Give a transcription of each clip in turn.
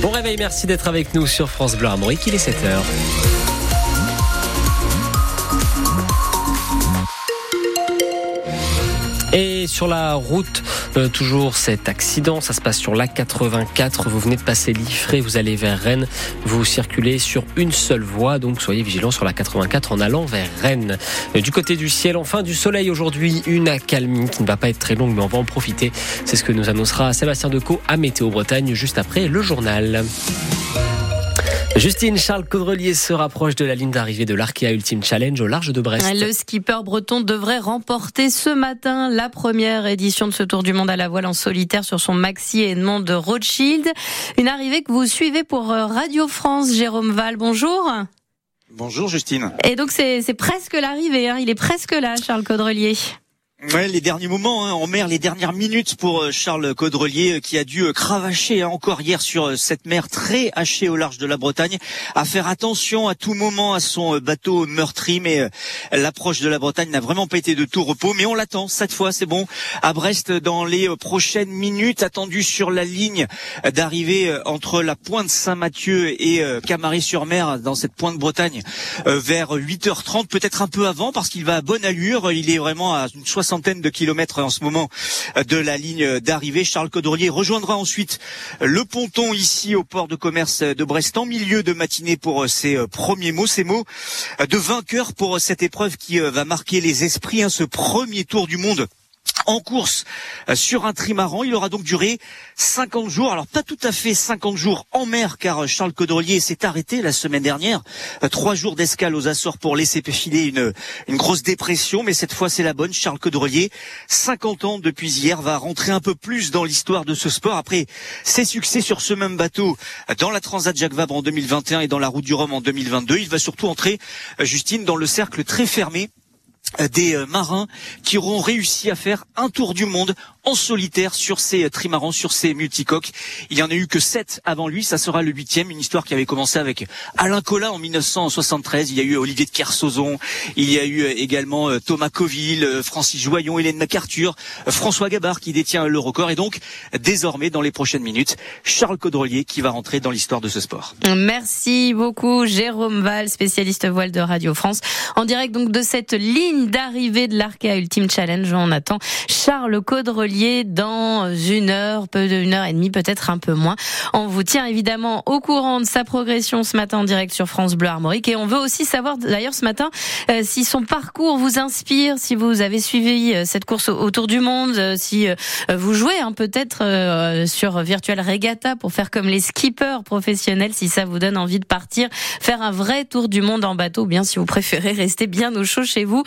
Bon réveil, merci d'être avec nous sur France Bleu Armorique, il est 7h. Et sur la route, euh, toujours cet accident, ça se passe sur l'A84, vous venez de passer l'Ifré, vous allez vers Rennes, vous circulez sur une seule voie, donc soyez vigilants sur la 84 en allant vers Rennes. Du côté du ciel, enfin du soleil aujourd'hui, une accalmie qui ne va pas être très longue, mais on va en profiter. C'est ce que nous annoncera Sébastien Decaux à Météo Bretagne juste après le journal. Justine Charles Caudrelier se rapproche de la ligne d'arrivée de l'Arkea Ultimate Challenge au large de Brest. Le skipper breton devrait remporter ce matin la première édition de ce Tour du Monde à la voile en solitaire sur son maxi Edmond de Rothschild. Une arrivée que vous suivez pour euh, Radio France. Jérôme Val, bonjour. Bonjour Justine. Et donc c'est presque l'arrivée, hein. il est presque là Charles Caudrelier. Ouais, les derniers moments hein, en mer, les dernières minutes pour euh, Charles Caudrelier euh, qui a dû euh, cravacher hein, encore hier sur cette mer très hachée au large de la Bretagne, à faire attention à tout moment à son bateau meurtri. Mais l'approche de la Bretagne n'a vraiment pas été de tout repos. Mais on l'attend cette fois, c'est bon. À Brest, dans les prochaines minutes, attendu sur la ligne d'arrivée entre la pointe Saint-Mathieu et Camaret-sur-Mer, dans cette pointe Bretagne, vers 8h30, peut-être un peu avant, parce qu'il va à bonne allure. Il est vraiment à une soixante centaines de kilomètres en ce moment de la ligne d'arrivée. Charles Caudrelier rejoindra ensuite le ponton ici au port de commerce de Brest en milieu de matinée pour ses premiers mots, ces mots de vainqueur pour cette épreuve qui va marquer les esprits, hein, ce premier tour du monde en course euh, sur un trimaran. Il aura donc duré 50 jours. Alors pas tout à fait 50 jours en mer car euh, Charles Caudrelier s'est arrêté la semaine dernière. Euh, trois jours d'escale aux Açores pour laisser filer une, grosse dépression. Mais cette fois c'est la bonne. Charles Caudrelier, 50 ans depuis hier, va rentrer un peu plus dans l'histoire de ce sport. Après ses succès sur ce même bateau dans la Transat Jacques Vabre en 2021 et dans la Route du Rhum en 2022, il va surtout entrer, Justine, dans le cercle très fermé des euh, marins qui auront réussi à faire un tour du monde en solitaire sur ces euh, trimarans, sur ces multicoques. Il y en a eu que sept avant lui, ça sera le huitième, une histoire qui avait commencé avec Alain Collin en 1973. Il y a eu Olivier de Kersauzon, il y a eu euh, également Thomas Coville, Francis Joyon, Hélène MacArthur, François Gabard qui détient le record et donc désormais dans les prochaines minutes, Charles Caudrelier qui va rentrer dans l'histoire de ce sport. Merci beaucoup Jérôme Val, spécialiste voile de Radio France, en direct donc de cette ligne d'arrivée de l'Arkea Ultimate Challenge. On attend Charles Caudrelier dans une heure, peu d'une heure et demie, peut-être un peu moins. On vous tient évidemment au courant de sa progression ce matin en direct sur France Bleu Armorique et on veut aussi savoir d'ailleurs ce matin euh, si son parcours vous inspire, si vous avez suivi euh, cette course autour du monde, euh, si vous jouez hein, peut-être sur Virtual Regatta pour faire comme les skippers professionnels, si ça vous donne envie de partir, faire un vrai tour du monde en bateau, ou bien si vous préférez rester bien au chaud chez vous.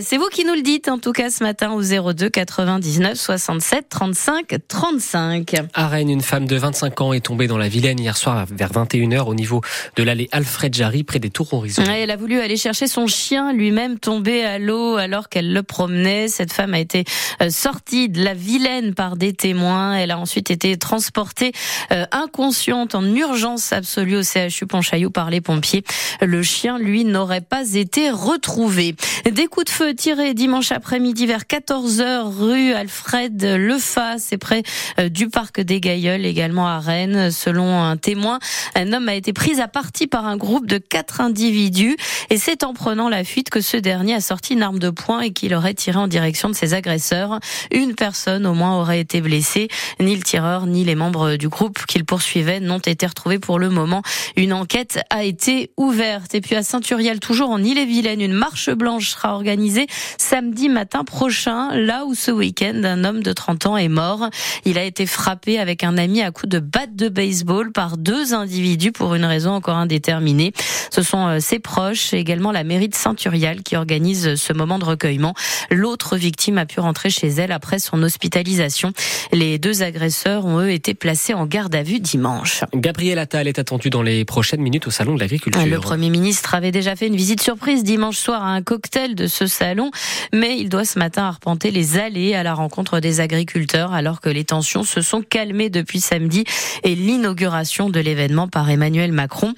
C'est vous qui nous le dites, en tout cas, ce matin au 02 99 67 35 35. À Rennes, une femme de 25 ans est tombée dans la Vilaine hier soir vers 21h au niveau de l'allée Alfred Jarry près des Tours Horizon. Elle a voulu aller chercher son chien lui-même tombé à l'eau alors qu'elle le promenait. Cette femme a été euh, sortie de la Vilaine par des témoins. Elle a ensuite été transportée euh, inconsciente en urgence absolue au CHU Pontchaillou par les pompiers. Le chien, lui, n'aurait pas été retrouvé. Des coups de feu tirés dimanche après-midi vers 14h rue Alfred Lefa, c'est près euh, du parc des Gailleuls, également à Rennes. Selon un témoin, un homme a été pris à partie par un groupe de quatre individus et c'est en prenant la fuite que ce dernier a sorti une arme de poing et qu'il aurait tiré en direction de ses agresseurs. Une personne au moins aurait été blessée. Ni le tireur ni les membres du groupe qu'il poursuivait n'ont été retrouvés pour le moment. Une enquête a été ouverte. Et puis à Saint-Uriel, toujours en Ille-et-Vilaine, une marche blanche sera organisé samedi matin prochain, là où ce week-end, un homme de 30 ans est mort. Il a été frappé avec un ami à coups de batte de baseball par deux individus pour une raison encore indéterminée. Ce sont euh, ses proches et également la mairie de Saint-Urial qui organise ce moment de recueillement. L'autre victime a pu rentrer chez elle après son hospitalisation. Les deux agresseurs ont eux été placés en garde à vue dimanche. Gabriel Attal est attendu dans les prochaines minutes au salon de l'agriculture. Le Premier ministre avait déjà fait une visite surprise dimanche soir à un cocktail de ce salon, mais il doit ce matin arpenter les allées à la rencontre des agriculteurs alors que les tensions se sont calmées depuis samedi et l'inauguration de l'événement par Emmanuel Macron.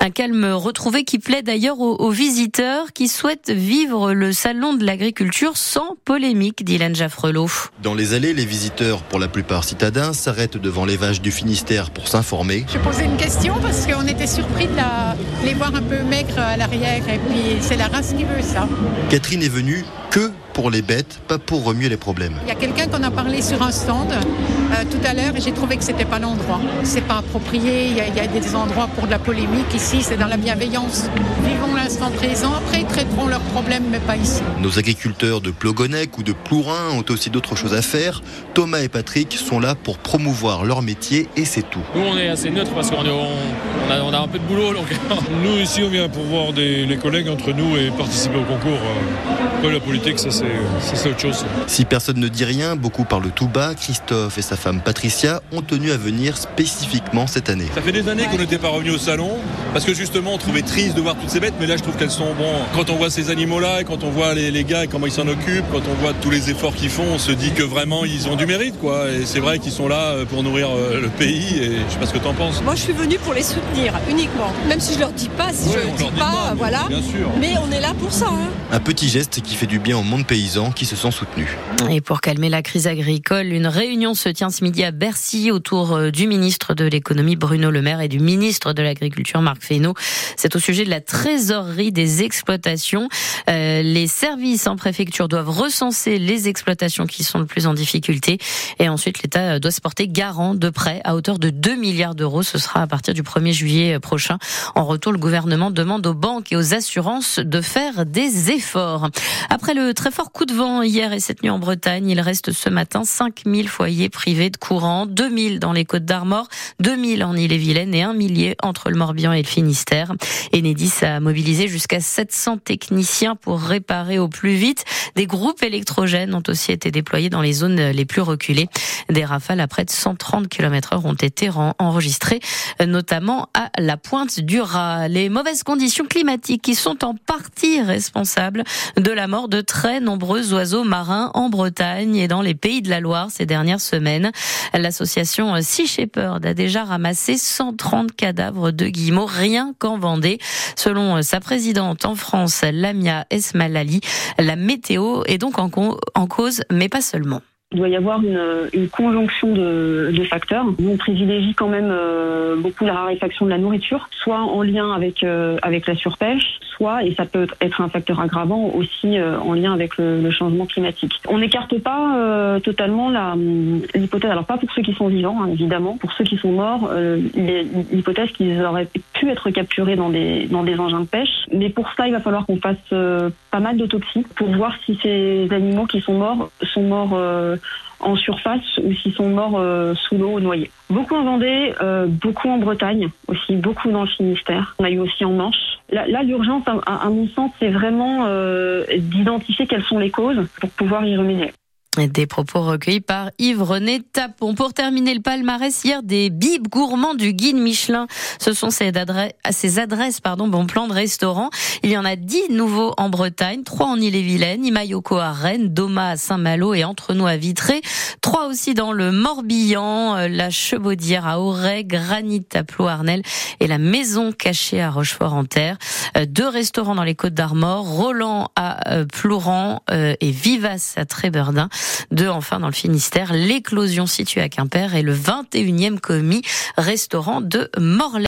Un calme retrouvé qui plaît d'ailleurs aux, visiteurs qui souhaitent vivre le salon de l'agriculture sans polémique, Dylan Jaffrelot. Dans les allées, les visiteurs, pour la plupart citadins, s'arrêtent devant les vaches du Finistère pour s'informer. Je posais une question parce qu'on était surpris de les voir un peu maigres à l'arrière et puis c'est la race qui veut ça. Catherine est venue que pour les bêtes, pas pour remuer les problèmes. Il y a quelqu'un qu'on a parlé sur un stand euh, tout à l'heure et j'ai trouvé que c'était pas l'endroit. C'est pas approprié. Il y, a, il y, a, des endroits pour de la polémique. Ici, c'est dans la bienveillance. Vivons l'instant présent. Après, ils traiteront leurs problèmes, mais pas ici. Nos agriculteurs de Plogonec ou de Plourin ont aussi d'autres choses à faire. Thomas et Patrick sont là pour promouvoir leur métier et c'est tout. Nous, on est assez neutre parce qu'on on a, on a, un peu de boulot. Donc... nous, ici, on vient pour voir des, les collègues entre nous et participer au concours. Après, la politique, ça c'est autre chose. Si personne ne dit rien, beaucoup parlent tout bas. Christophe et sa femme Patricia ont tenu à venir spécifiquement cette année. Ça fait des années qu'on n'était pas revenu au salon parce que justement on trouvait triste de voir toutes ces bêtes, mais là je trouve qu'elles sont bon. Quand on voit ces animaux-là, et quand on voit les, les, gars et comment ils s'en occupent, quand on voit tous les efforts qu'ils font, on se dit que vraiment ils ont du mérite quoi. Et c'est vrai qu'ils sont là euh, pour nourrir euh, le pays. Et je sais pas ce que tu en penses. Moi je suis venu pour les soutenir uniquement, même si je leur dis pas, si je leur dis pas, voilà. Bien sûr. Mais on est là pour ça. Hein. Un petit geste qui fait du bien au monde paysan qui se sent soutenu. Et pour calmer la crise agricole, une réunion se tient ce midi à Bercy autour euh, du ministre de l'économie Bruno Le Maire et du ministre de l'agriculture Marc Fesneau. C'est au sujet de la trésorerie des exploitations. Euh, les services en préfecture doivent recenser les exploitations qui sont le plus en difficulté et ensuite l'État doit se porter garant de prêts à hauteur de 2 milliards d'euros. Ce sera à partir du 1er juillet prochain. En retour, le gouvernement demande aux banques et aux assurances de faire des efforts. Après le très fort coup de vent hier et cette nuit en Bretagne. Il reste ce matin 5000 foyers privés de courant, 2000 dans les Côtes d'Armor, 2000 en Ille-et-Vilaine et un millier entre le Morbihan et le Finistère. Enedis a mobilisé jusqu'à 700 techniciens pour réparer au plus vite. Des groupes électrogènes ont aussi été déployés dans les zones les plus reculées. Des rafales à près de 130 km heure ont été enregistrées, notamment à la pointe du Raz. Les mauvaises conditions climatiques qui sont en partie responsables de la mort de très nombreux oiseaux marins en Bretagne et dans les pays de la Loire ces dernières semaines. L'association Sea Shepherd a déjà ramassé 130 cadavres de guillemots rien qu'en Vendée. Selon sa présidente en France, Lamia Esmalali, la météo est donc en, cause, mais pas seulement. Il doit y avoir une, conjonction de, de, facteurs. On privilégie quand même euh, beaucoup la raréfaction de la nourriture, soit en lien avec euh, avec la surpêche, et ça peut être un facteur aggravant aussi euh, en lien avec le, le, changement climatique. On n'écarte pas totalement l'hypothèse. Alors pas pour ceux qui sont vivants, hein, évidemment. Pour ceux qui sont morts, l'hypothèse qu'ils auraient pu être capturés dans des dans des engins de pêche. Mais pour ça, il va falloir qu'on fasse pas mal d'autopsies pour voir si ces animaux qui sont morts sont morts en surface ou s'ils sont morts euh, sous l'eau noyés. Beaucoup en Vendée, euh, beaucoup en Bretagne aussi, beaucoup dans le Finistère. On a eu aussi en Manche. Là, l'urgence, à, mon sens, c'est vraiment euh, d'identifier quelles sont les causes pour pouvoir y remédier. Des propos recueillis par Yves René Tapon. Pour terminer le palmarès hier des bibes gourmands du guide Michelin. Ce sont ces adresses, ces adresses pardon, bon plan de restaurant. Il y en a dix nouveaux en Bretagne, trois en Ille-et-Vilaine, Imayoko à Rennes, Doma à Saint-Malo et Entre-nous à Vitré. Trois aussi dans le Morbihan, euh, la Chebaudière à Auray, Granit à Plouarnel et la Maison cachée à Rochefort-en-Terre. Euh, deux restaurants dans les Côtes d'Armor, Roland à euh, Plouran et Vivas à Tréberdin. Deux enfin dans le Finistère, l'éclosion située à Quimper et le 21e commis restaurant de Morlaix.